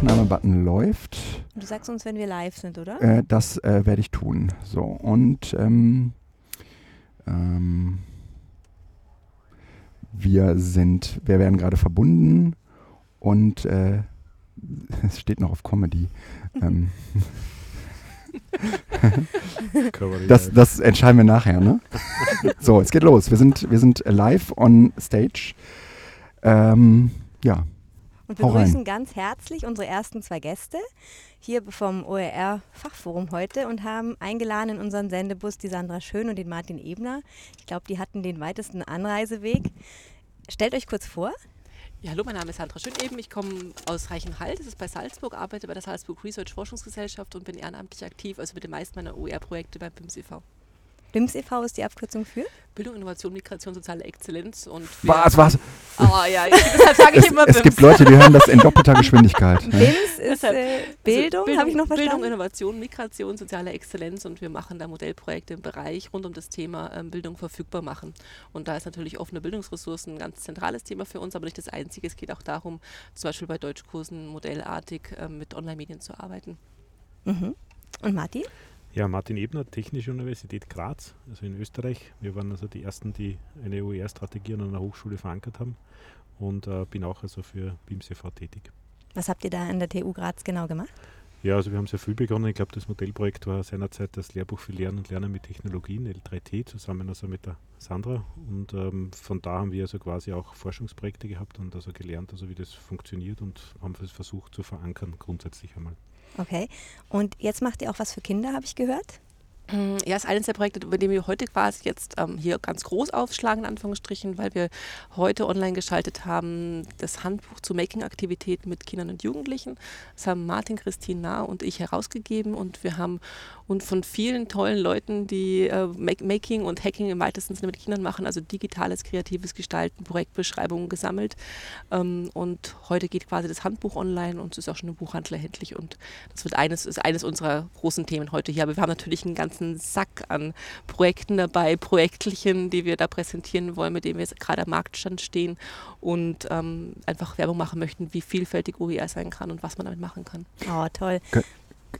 Button läuft. Du sagst uns, wenn wir live sind, oder? Äh, das äh, werde ich tun. So, und ähm, ähm, wir sind, wir werden gerade verbunden und äh, es steht noch auf Comedy. ähm, das, das entscheiden wir nachher, ne? so, es geht los. Wir sind, wir sind live on stage. Ähm, ja. Und wir begrüßen ganz herzlich unsere ersten zwei Gäste hier vom OER Fachforum heute und haben eingeladen in unseren Sendebus die Sandra Schön und den Martin Ebner. Ich glaube, die hatten den weitesten Anreiseweg. Stellt euch kurz vor. Ja, hallo, mein Name ist Sandra Schöneben. Ich komme aus Reichenhall, das ist bei Salzburg, arbeite bei der Salzburg Research Forschungsgesellschaft und bin ehrenamtlich aktiv, also mit den meisten meiner OER-Projekte beim BIMS e.V. BIMS e.V. ist die Abkürzung für? Bildung, Innovation, Migration, soziale Exzellenz. Und was, was? Oh ja, deshalb sage ich immer BIMS. Es gibt Leute, die hören das in doppelter Geschwindigkeit. Ne? BIMS ist äh, Bildung, also habe ich noch verstanden? Bildung, Innovation, Migration, soziale Exzellenz und wir machen da Modellprojekte im Bereich rund um das Thema ähm, Bildung verfügbar machen. Und da ist natürlich offene Bildungsressourcen ein ganz zentrales Thema für uns, aber nicht das einzige. Es geht auch darum, zum Beispiel bei Deutschkursen modellartig ähm, mit Online-Medien zu arbeiten. Mhm. Und Martin? Ja, Martin Ebner, Technische Universität Graz, also in Österreich. Wir waren also die Ersten, die eine OER-Strategie an einer Hochschule verankert haben und äh, bin auch also für BIMS e.V. tätig. Was habt ihr da an der TU Graz genau gemacht? Ja, also wir haben sehr viel begonnen. Ich glaube, das Modellprojekt war seinerzeit das Lehrbuch für Lernen und Lernen mit Technologien, L3T, zusammen also mit der Sandra. Und ähm, von da haben wir also quasi auch Forschungsprojekte gehabt und also gelernt, also wie das funktioniert und haben es versucht zu verankern, grundsätzlich einmal. Okay. Und jetzt macht ihr auch was für Kinder, habe ich gehört? Mm, ja, ist eines der Projekte, über die wir heute quasi jetzt ähm, hier ganz groß aufschlagen, in Anführungsstrichen, weil wir heute online geschaltet haben, das Handbuch zu Making-Aktivitäten mit Kindern und Jugendlichen. Das haben Martin, Christine Nah und ich herausgegeben und wir haben und von vielen tollen Leuten, die äh, Making und Hacking im weitesten Sinne mit Kindern machen, also digitales, kreatives Gestalten, Projektbeschreibungen gesammelt. Ähm, und heute geht quasi das Handbuch online und es ist auch schon im Buchhandel erhältlich und das wird eines, ist eines unserer großen Themen heute hier. Aber wir haben natürlich einen ganzen Sack an Projekten dabei, Projektlichen, die wir da präsentieren wollen, mit denen wir gerade am Marktstand stehen und ähm, einfach Werbung machen möchten, wie vielfältig OER sein kann und was man damit machen kann. Oh, toll.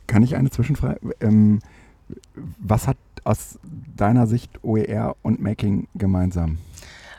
Kann ich eine Zwischenfrage? Ähm, was hat aus deiner Sicht OER und Making gemeinsam?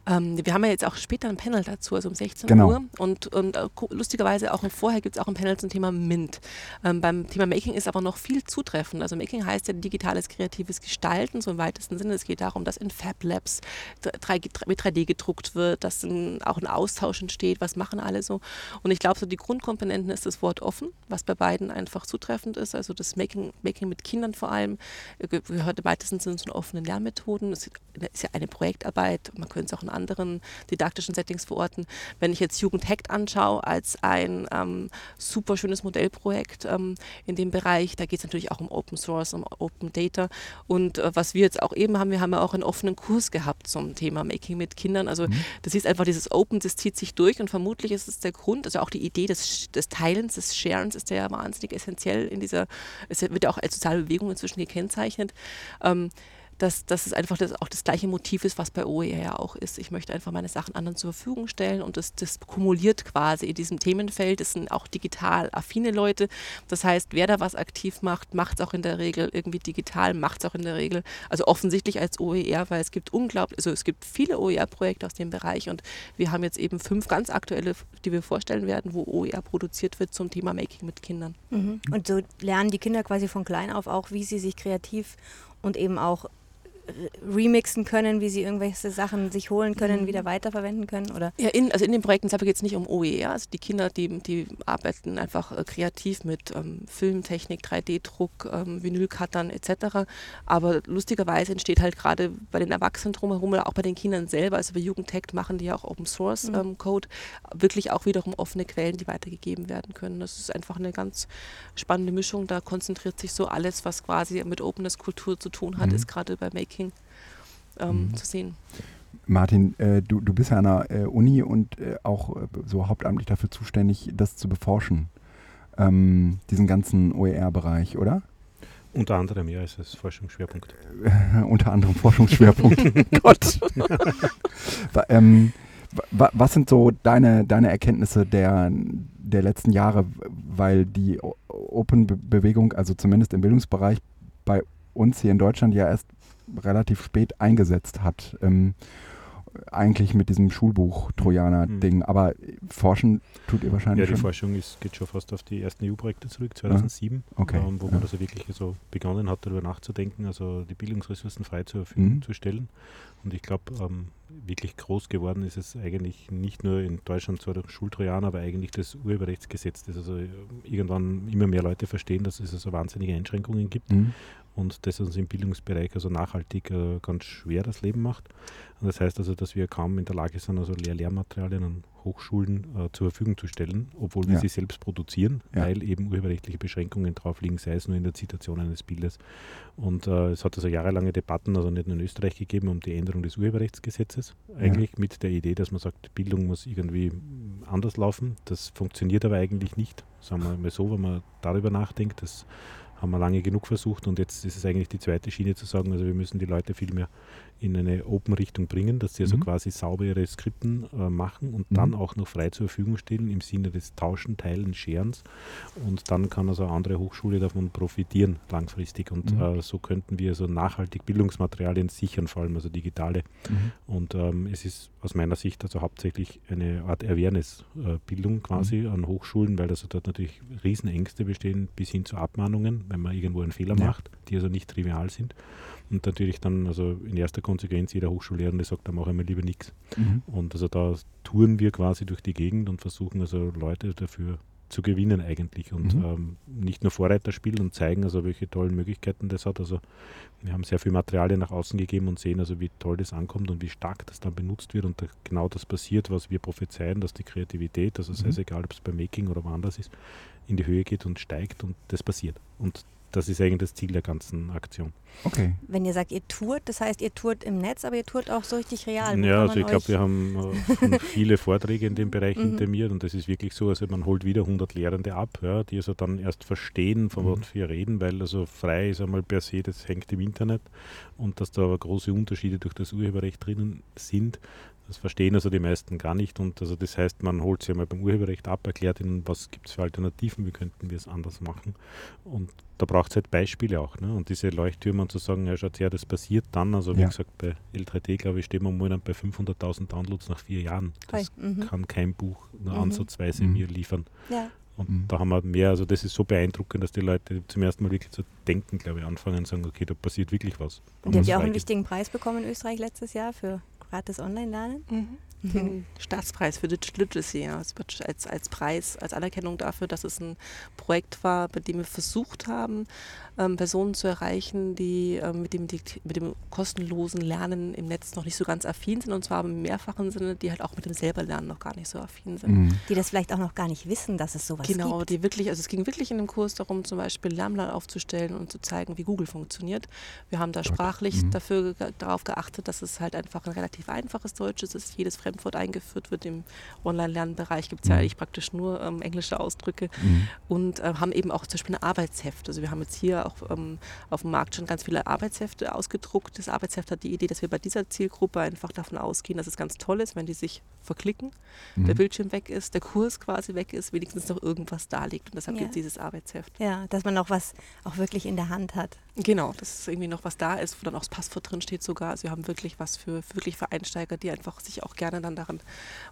Ähm, wir haben ja jetzt auch später ein Panel dazu, also um 16 genau. Uhr. Und, und äh, lustigerweise auch vorher gibt es auch ein Panel zum Thema MINT. Ähm, beim Thema Making ist aber noch viel zutreffend. Also Making heißt ja digitales kreatives Gestalten, so im weitesten Sinne. Es geht darum, dass in Fab Labs 3, mit 3D gedruckt wird, dass ein, auch ein Austausch entsteht, was machen alle so. Und ich glaube, so die Grundkomponenten ist das Wort offen, was bei beiden einfach zutreffend ist. Also das Making, Making mit Kindern vor allem äh, gehört im weitesten Sinne zu offenen Lernmethoden. Es ist ja eine Projektarbeit, man könnte es auch in anderen didaktischen Settings verorten. Wenn ich jetzt Jugend Hackt anschaue als ein ähm, super schönes Modellprojekt ähm, in dem Bereich, da geht es natürlich auch um Open Source, um Open Data. Und äh, was wir jetzt auch eben haben, wir haben ja auch einen offenen Kurs gehabt zum Thema Making mit Kindern. Also mhm. das ist einfach dieses Open, das zieht sich durch und vermutlich ist es der Grund, also auch die Idee des, des Teilens, des Sharens ist ja wahnsinnig essentiell in dieser, es wird ja auch als soziale Bewegung inzwischen gekennzeichnet. Ähm, dass, dass es einfach das, auch das gleiche Motiv ist, was bei OER ja auch ist. Ich möchte einfach meine Sachen anderen zur Verfügung stellen und das, das kumuliert quasi in diesem Themenfeld. Das sind auch digital affine Leute. Das heißt, wer da was aktiv macht, macht es auch in der Regel irgendwie digital, macht es auch in der Regel, also offensichtlich als OER, weil es gibt unglaublich, also es gibt viele OER-Projekte aus dem Bereich und wir haben jetzt eben fünf ganz aktuelle, die wir vorstellen werden, wo OER produziert wird zum Thema Making mit Kindern. Mhm. Und so lernen die Kinder quasi von klein auf auch, wie sie sich kreativ und eben auch remixen können, wie sie irgendwelche Sachen sich holen können, mhm. wieder weiterverwenden können? Oder? Ja, in, also in den Projekten geht es nicht um OER. Also die Kinder, die, die arbeiten einfach äh, kreativ mit ähm, Filmtechnik, 3D-Druck, ähm, Vinylcuttern etc. Aber lustigerweise entsteht halt gerade bei den Erwachsenen drumherum oder auch bei den Kindern selber, also bei Jugendtech machen die ja auch Open Source mhm. ähm, Code, wirklich auch wiederum offene Quellen, die weitergegeben werden können. Das ist einfach eine ganz spannende Mischung. Da konzentriert sich so alles, was quasi mit Openness Kultur zu tun hat, mhm. ist gerade bei Making Making ähm, mhm. zu sehen. Martin, äh, du, du bist ja an der äh, Uni und äh, auch äh, so hauptamtlich dafür zuständig, das zu beforschen, ähm, diesen ganzen OER-Bereich, oder? Unter anderem, ja, ist es Forschungsschwerpunkt. unter anderem Forschungsschwerpunkt. Gott. ähm, was sind so deine, deine Erkenntnisse der, der letzten Jahre, weil die Open-Bewegung, also zumindest im Bildungsbereich, bei uns hier in Deutschland ja erst relativ spät eingesetzt hat. Ähm, eigentlich mit diesem Schulbuch-Trojaner-Ding. Mhm. Aber forschen tut ihr wahrscheinlich Ja, die schon? Forschung ist, geht schon fast auf die ersten EU-Projekte zurück, 2007, okay. ähm, wo ja. man also wirklich so begonnen hat, darüber nachzudenken, also die Bildungsressourcen frei zur Verfügung Mhm. zu stellen. Und ich glaube, ähm, wirklich groß geworden ist es eigentlich nicht nur in Deutschland zwar durch Schultrojaner, aber eigentlich das Urheberrechtsgesetz, das also äh, irgendwann immer mehr Leute verstehen, dass es also wahnsinnige Einschränkungen gibt Mhm. Und das uns im Bildungsbereich also nachhaltig äh, ganz schwer das Leben macht. Und das heißt also, dass wir kaum in der Lage sind, also Lehr Lehrmaterialien Hochschulen äh, zur Verfügung zu stellen, obwohl wir Ja. sie selbst produzieren, Ja. weil eben urheberrechtliche Beschränkungen drauf liegen, sei es nur in der Zitation eines Bildes. Und äh, es hat also jahrelange Debatten, also nicht nur in Österreich gegeben, um die Änderung des Urheberrechtsgesetzes, eigentlich mit der Idee, dass man sagt, Bildung muss irgendwie anders laufen. Das funktioniert aber eigentlich nicht. Sagen wir mal so, wenn man darüber nachdenkt, das haben wir lange genug versucht und jetzt ist es eigentlich die zweite Schiene zu sagen, also wir müssen die Leute viel mehr in eine Open-Richtung bringen, dass sie also Mhm. quasi sauber ihre Skripten äh, machen und Mhm. Dann auch noch frei zur Verfügung stellen im Sinne des Tauschen, Teilen, Sharens und dann kann also eine andere Hochschule davon profitieren langfristig und Mhm. äh, so könnten wir so nachhaltig Bildungsmaterialien sichern, vor allem also digitale Mhm. und ähm, es ist aus meiner Sicht also hauptsächlich eine Art Awareness-Bildung quasi Mhm. an Hochschulen, weil also dort natürlich Riesenängste bestehen bis hin zu Abmahnungen, wenn man irgendwo einen Fehler Ja. macht, die also nicht trivial sind. Und natürlich dann also in erster Konsequenz jeder Hochschullehrende sagt, da mache ich mir lieber nichts. Mhm. Und also da touren wir quasi durch die Gegend und versuchen also Leute dafür zu gewinnen eigentlich und Mhm. ähm, nicht nur Vorreiter spielen und zeigen, also welche tollen Möglichkeiten das hat. Also wir haben sehr viel Materialien nach außen gegeben und sehen also, wie toll das ankommt und wie stark das dann benutzt wird und da genau das passiert, was wir prophezeien, dass die Kreativität, also sei es Mhm. egal, ob es beim Making oder woanders ist, in die Höhe geht und steigt und das passiert. Und das ist eigentlich das Ziel der ganzen Aktion. Okay. Wenn ihr sagt, ihr tourt, das heißt, ihr tourt im Netz, aber ihr tourt auch so richtig real. Ja, also ich glaube, wir haben äh, schon viele Vorträge in dem Bereich Mhm. hinter mir und das ist wirklich so, also man holt wieder 100 Lehrende ab, ja, die also dann erst verstehen, von Mhm. was wir reden, weil also frei ist einmal per se, das hängt im Internet und dass da aber große Unterschiede durch das Urheberrecht drinnen sind, das verstehen also die meisten gar nicht und also das heißt, man holt sie einmal beim Urheberrecht ab, erklärt ihnen, was gibt es für Alternativen, wie könnten wir es anders machen und da braucht es halt Beispiele auch. Ne? Und diese Leuchttürme und zu sagen, ja, schaut her, das passiert dann. Also, wie Ja. gesagt, bei L3T, glaube ich, stehen wir momentan bei 500.000 Downloads nach vier Jahren. Das mhm. kann kein Buch nur Mhm. ansatzweise Mhm. mir liefern. Ja. Und Mhm. da haben wir mehr, also das ist so beeindruckend, dass die Leute zum ersten Mal wirklich zu denken, glaube ich, anfangen und sagen, okay, da passiert wirklich was. Und ihr habt ja auch einen wichtigen Preis bekommen in Österreich letztes Jahr für gratis Online-Lernen. Mhm. Den Staatspreis für Digital Literacy, als, als Preis, als Anerkennung dafür, dass es ein Projekt war, bei dem wir versucht haben, ähm, Personen zu erreichen, die ähm, mit, dem, mit dem kostenlosen Lernen im Netz noch nicht so ganz affin sind, und zwar im mehrfachen Sinne, die halt auch mit dem selber Lernen noch gar nicht so affin sind. Mhm. Die das vielleicht auch noch gar nicht wissen, dass es sowas Genau, gibt. die wirklich, also es ging wirklich in dem Kurs darum, zum Beispiel Lernplan aufzustellen und zu zeigen, wie Google funktioniert. Wir haben da sprachlich mhm. dafür ge- darauf geachtet, dass es halt einfach ein relativ einfaches Deutsch ist, dass jedes Fremdwort eingeführt wird. Im Online-Lernbereich gibt es ja Mhm. eigentlich praktisch nur ähm, englische Ausdrücke Mhm. und äh, haben eben auch zum Beispiel ein Arbeitsheft. Also wir haben jetzt hier auch ähm, auf dem Markt schon ganz viele Arbeitshefte ausgedruckt. Das Arbeitsheft hat die Idee, dass wir bei dieser Zielgruppe einfach davon ausgehen, dass es ganz toll ist, wenn die sich verklicken, der Mhm. Bildschirm weg ist, der Kurs quasi weg ist, wenigstens noch irgendwas da liegt. Und deshalb Ja. gibt es dieses Arbeitsheft. Ja, dass man auch was auch wirklich in der Hand hat. Genau, dass irgendwie noch was da ist, wo dann auch das Passwort drin steht sogar. Also wir haben wirklich was für, wirklich für Einsteiger, die einfach sich auch gerne dann daran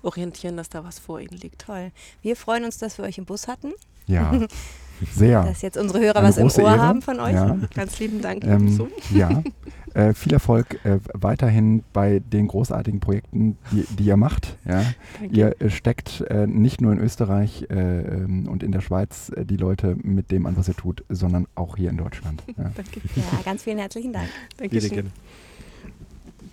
orientieren, dass da was vor ihnen liegt. Toll. Wir freuen uns, dass wir euch im Bus hatten, Ja, sehr. dass jetzt unsere Hörer Eine was im Ohr Ehre. haben von euch. Ja. Ganz lieben Dank. Ähm, ja, äh, viel Erfolg äh, weiterhin bei den großartigen Projekten, die, die ihr macht. Ja. Ihr äh, steckt äh, nicht nur in Österreich äh, ähm, und in der Schweiz äh, die Leute mit dem an, was ihr tut, sondern auch hier in Deutschland. Ja. Danke. Ja, ganz vielen herzlichen Dank. Dankeschön.